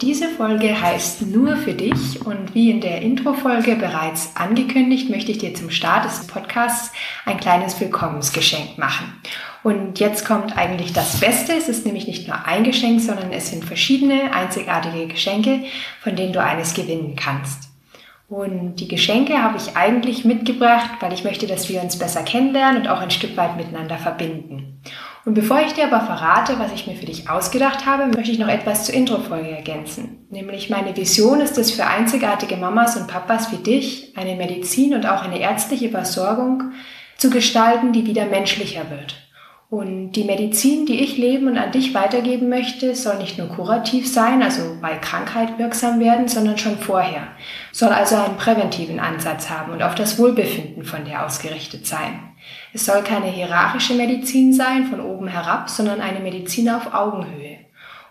Diese Folge heißt Nur für dich und wie in der Introfolge bereits angekündigt, möchte ich dir zum Start des Podcasts ein kleines Willkommensgeschenk machen. Und jetzt kommt eigentlich das Beste. Es ist nämlich nicht nur ein Geschenk, sondern es sind verschiedene einzigartige Geschenke, von denen du eines gewinnen kannst. Und die Geschenke habe ich eigentlich mitgebracht, weil ich möchte, dass wir uns besser kennenlernen und auch ein Stück weit miteinander verbinden. Und bevor ich dir aber verrate, was ich mir für dich ausgedacht habe, möchte ich noch etwas zur Introfolge ergänzen. Nämlich meine Vision ist es für einzigartige Mamas und Papas wie dich, eine Medizin und auch eine ärztliche Versorgung zu gestalten, die wieder menschlicher wird. Und die Medizin, die ich leben und an dich weitergeben möchte, soll nicht nur kurativ sein, also bei Krankheit wirksam werden, sondern schon vorher. Soll also einen präventiven Ansatz haben und auf das Wohlbefinden von dir ausgerichtet sein. Es soll keine hierarchische Medizin sein, von oben herab, sondern eine Medizin auf Augenhöhe.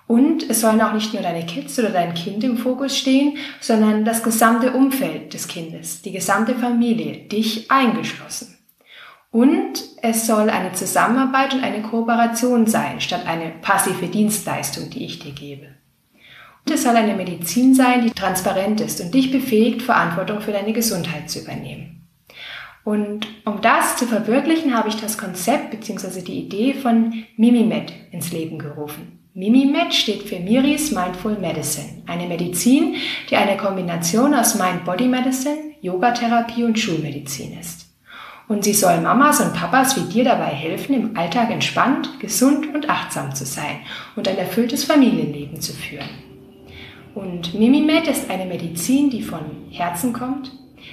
Und es sollen auch nicht nur deine Kids oder dein Kind im Fokus stehen, sondern das gesamte Umfeld des Kindes, die gesamte Familie, dich eingeschlossen. Und es soll eine Zusammenarbeit und eine Kooperation sein, statt eine passive Dienstleistung, die ich dir gebe. Und es soll eine Medizin sein, die transparent ist und dich befähigt, Verantwortung für deine Gesundheit zu übernehmen. Und um das zu verwirklichen, habe ich das Konzept bzw. die Idee von MimiMed ins Leben gerufen. MimiMed steht für Miris Mindful Medicine, eine Medizin, die eine Kombination aus Mind-Body Medicine, Yogatherapie und Schulmedizin ist. Und sie soll Mamas und Papas wie dir dabei helfen, im Alltag entspannt, gesund und achtsam zu sein und ein erfülltes Familienleben zu führen. Und Mimimed ist eine Medizin, die von Herzen kommt,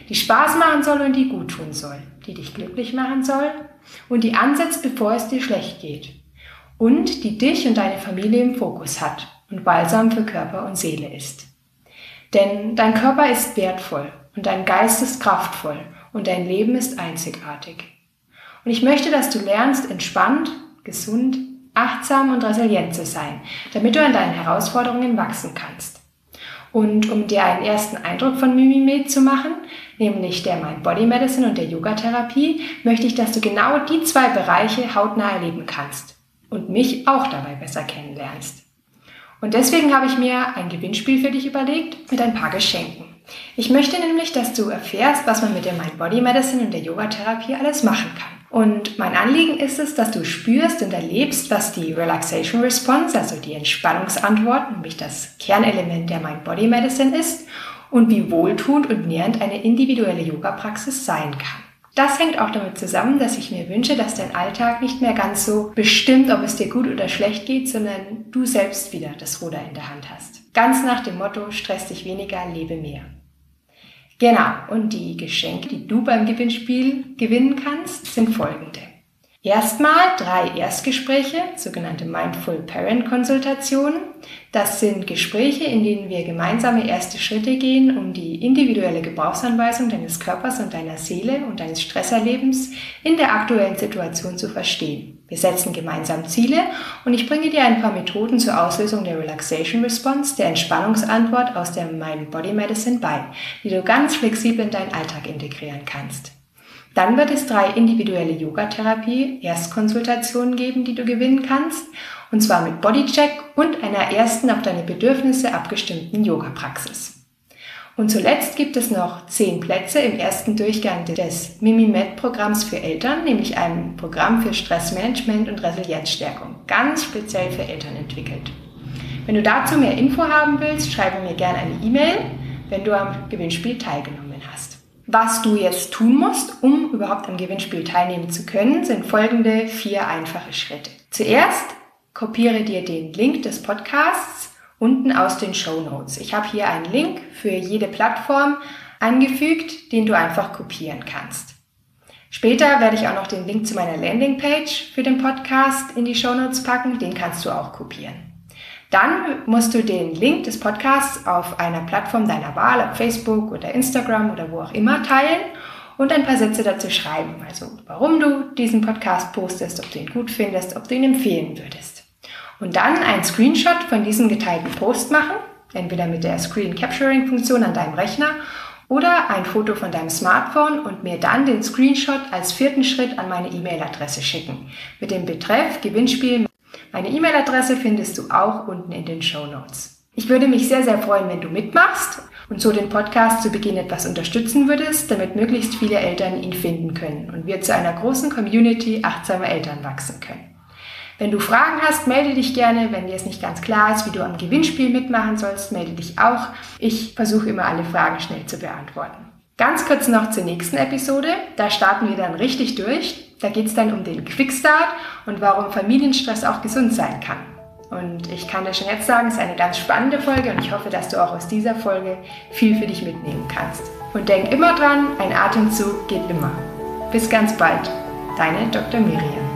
die Spaß machen soll und die gut tun soll, die dich glücklich machen soll und die ansetzt, bevor es dir schlecht geht. Und die dich und deine Familie im Fokus hat und balsam für Körper und Seele ist. Denn dein Körper ist wertvoll und dein Geist ist kraftvoll und dein Leben ist einzigartig. Und ich möchte, dass du lernst, entspannt, gesund, achtsam und resilient zu sein, damit du an deinen Herausforderungen wachsen kannst. Und um dir einen ersten Eindruck von Mimimed zu machen, nämlich der Mind Body Medicine und der Yoga Therapie, möchte ich, dass du genau die zwei Bereiche hautnah erleben kannst und mich auch dabei besser kennenlernst. Und deswegen habe ich mir ein Gewinnspiel für dich überlegt mit ein paar Geschenken. Ich möchte nämlich, dass du erfährst, was man mit der Mind Body Medicine und der Yoga-Therapie alles machen kann. Und mein Anliegen ist es, dass du spürst und erlebst, was die Relaxation Response, also die Entspannungsantwort, nämlich das Kernelement der Mind Body Medicine ist und wie wohltuend und nährend eine individuelle Yoga-Praxis sein kann. Das hängt auch damit zusammen, dass ich mir wünsche, dass dein Alltag nicht mehr ganz so bestimmt, ob es dir gut oder schlecht geht, sondern du selbst wieder das Ruder in der Hand hast. Ganz nach dem Motto, stress dich weniger, lebe mehr. Genau, und die Geschenke, die du beim Gewinnspiel gewinnen kannst, sind folgende. Erstmal drei Erstgespräche, sogenannte Mindful Parent Konsultationen. Das sind Gespräche, in denen wir gemeinsame erste Schritte gehen, um die individuelle Gebrauchsanweisung deines Körpers und deiner Seele und deines Stresserlebens in der aktuellen Situation zu verstehen. Wir setzen gemeinsam Ziele und ich bringe dir ein paar Methoden zur Auslösung der Relaxation Response, der Entspannungsantwort aus der Mind Body Medicine bei, die du ganz flexibel in deinen Alltag integrieren kannst. Dann wird es drei individuelle Yoga-Therapie-Erstkonsultationen geben, die du gewinnen kannst. Und zwar mit Bodycheck und einer ersten auf deine Bedürfnisse abgestimmten Yoga-Praxis. Und zuletzt gibt es noch zehn Plätze im ersten Durchgang des MimiMed-Programms für Eltern, nämlich einem Programm für Stressmanagement und Resilienzstärkung, ganz speziell für Eltern entwickelt. Wenn du dazu mehr Info haben willst, schreibe mir gerne eine E-Mail, wenn du am Gewinnspiel teilgenommen hast. Was du jetzt tun musst, um überhaupt am Gewinnspiel teilnehmen zu können, sind folgende vier einfache Schritte. Zuerst kopiere dir den Link des Podcasts unten aus den Show Notes. Ich habe hier einen Link für jede Plattform angefügt, den du einfach kopieren kannst. Später werde ich auch noch den Link zu meiner Landingpage für den Podcast in die Show Notes packen, den kannst du auch kopieren. Dann musst du den Link des Podcasts auf einer Plattform deiner Wahl, auf Facebook oder Instagram oder wo auch immer teilen und ein paar Sätze dazu schreiben. Also warum du diesen Podcast postest, ob du ihn gut findest, ob du ihn empfehlen würdest. Und dann einen Screenshot von diesem geteilten Post machen, entweder mit der Screen Capturing Funktion an deinem Rechner oder ein Foto von deinem Smartphone und mir dann den Screenshot als vierten Schritt an meine E-Mail-Adresse schicken. Mit dem Betreff Gewinnspiel meine E-Mail-Adresse findest du auch unten in den Show Notes. Ich würde mich sehr, sehr freuen, wenn du mitmachst und so den Podcast zu Beginn etwas unterstützen würdest, damit möglichst viele Eltern ihn finden können und wir zu einer großen Community achtsamer Eltern wachsen können. Wenn du Fragen hast, melde dich gerne. Wenn dir es nicht ganz klar ist, wie du am Gewinnspiel mitmachen sollst, melde dich auch. Ich versuche immer alle Fragen schnell zu beantworten. Ganz kurz noch zur nächsten Episode. Da starten wir dann richtig durch. Da geht es dann um den Quickstart und warum Familienstress auch gesund sein kann. Und ich kann dir schon jetzt sagen, es ist eine ganz spannende Folge und ich hoffe, dass du auch aus dieser Folge viel für dich mitnehmen kannst. Und denk immer dran, ein Atemzug geht immer. Bis ganz bald. Deine Dr. Miriam.